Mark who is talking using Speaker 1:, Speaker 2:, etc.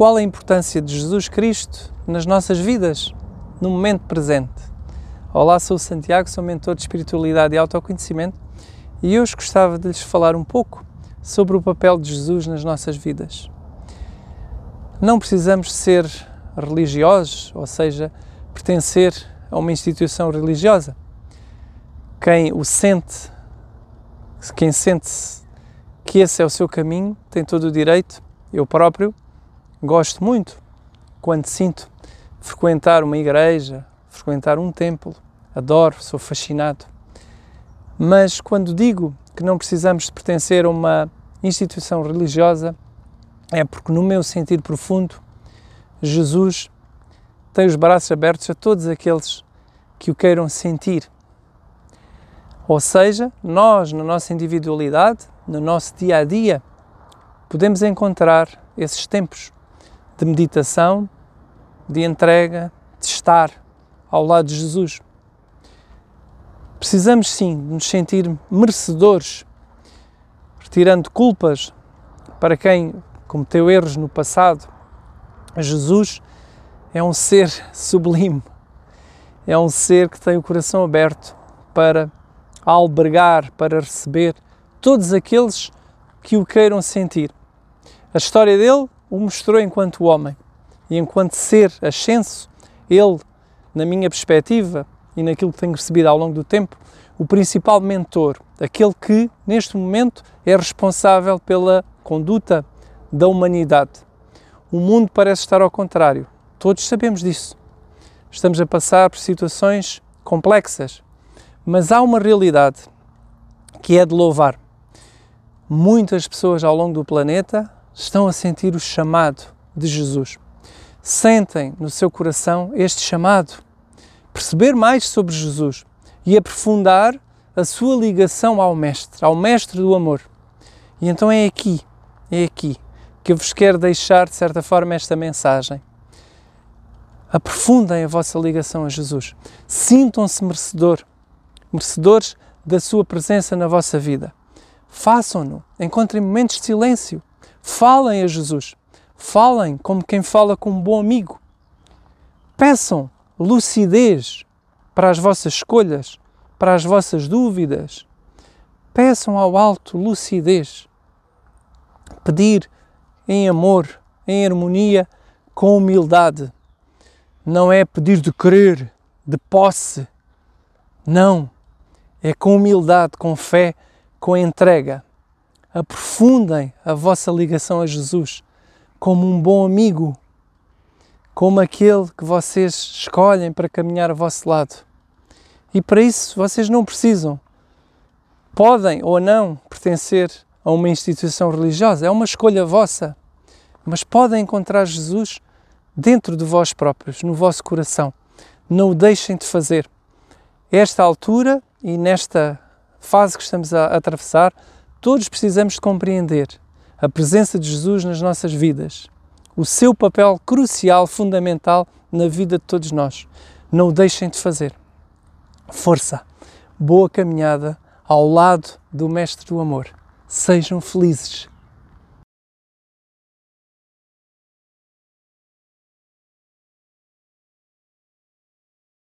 Speaker 1: qual a importância de Jesus Cristo nas nossas vidas, no momento presente. Olá, sou o Santiago, sou mentor de espiritualidade e autoconhecimento e hoje gostava de lhes falar um pouco sobre o papel de Jesus nas nossas vidas. Não precisamos ser religiosos, ou seja, pertencer a uma instituição religiosa. Quem o sente, quem sente que esse é o seu caminho, tem todo o direito. Eu próprio gosto muito, quando sinto, frequentar uma igreja, frequentar um templo. Adoro, sou fascinado. Mas quando digo que não precisamos de pertencer a uma instituição religiosa, é porque, no meu sentir profundo, Jesus tem os braços abertos a todos aqueles que o queiram sentir. Ou seja, nós, na nossa individualidade, no nosso dia a dia, podemos encontrar esses tempos de meditação, de entrega, de estar ao lado de Jesus. Precisamos sim de nos sentir merecedores, retirando culpas para quem cometeu erros no passado. Jesus é um ser sublime, é um ser que tem o coração aberto para albergar, para receber todos aqueles que o queiram sentir. A história dele o mostrou enquanto homem e enquanto ser ascenso, ele, na minha perspectiva e naquilo que tenho recebido ao longo do tempo, o principal mentor, aquele que neste momento é responsável pela conduta da humanidade. O mundo parece estar ao contrário. Todos sabemos disso. Estamos a passar por situações complexas, mas há uma realidade que é de louvar. Muitas pessoas ao longo do planeta estão a sentir o chamado de Jesus. Sentem no seu coração este chamado, perceber mais sobre Jesus e aprofundar a sua ligação ao Mestre, ao Mestre do amor. E então é aqui, é aqui que eu vos quero deixar, de certa forma, esta mensagem. Aprofundem a vossa ligação a Jesus. Sintam-se merecedor, merecedores da sua presença na vossa vida. Façam-no. Encontrem momentos de silêncio. Falem a Jesus. Falem como quem fala com um bom amigo. Peçam lucidez para as vossas escolhas, para as vossas dúvidas. Peçam ao alto lucidez. Pedir em amor, em harmonia, com humildade. Não é pedir de querer, de posse. Não. É com humildade, com fé, com entrega. Aprofundem a vossa ligação a Jesus como um bom amigo, como aquele que vocês escolhem para caminhar ao vosso lado. E para isso vocês não precisam, podem ou não pertencer a uma instituição religiosa, é uma escolha vossa mas podem encontrar Jesus dentro de vós próprios, no vosso coração. Não o deixem de fazer. Esta altura e nesta fase que estamos a atravessar, todos precisamos de compreender a presença de Jesus nas nossas vidas, o seu papel crucial, fundamental na vida de todos nós. Não o deixem de fazer. Força, boa caminhada ao lado do Mestre do Amor. Sejam felizes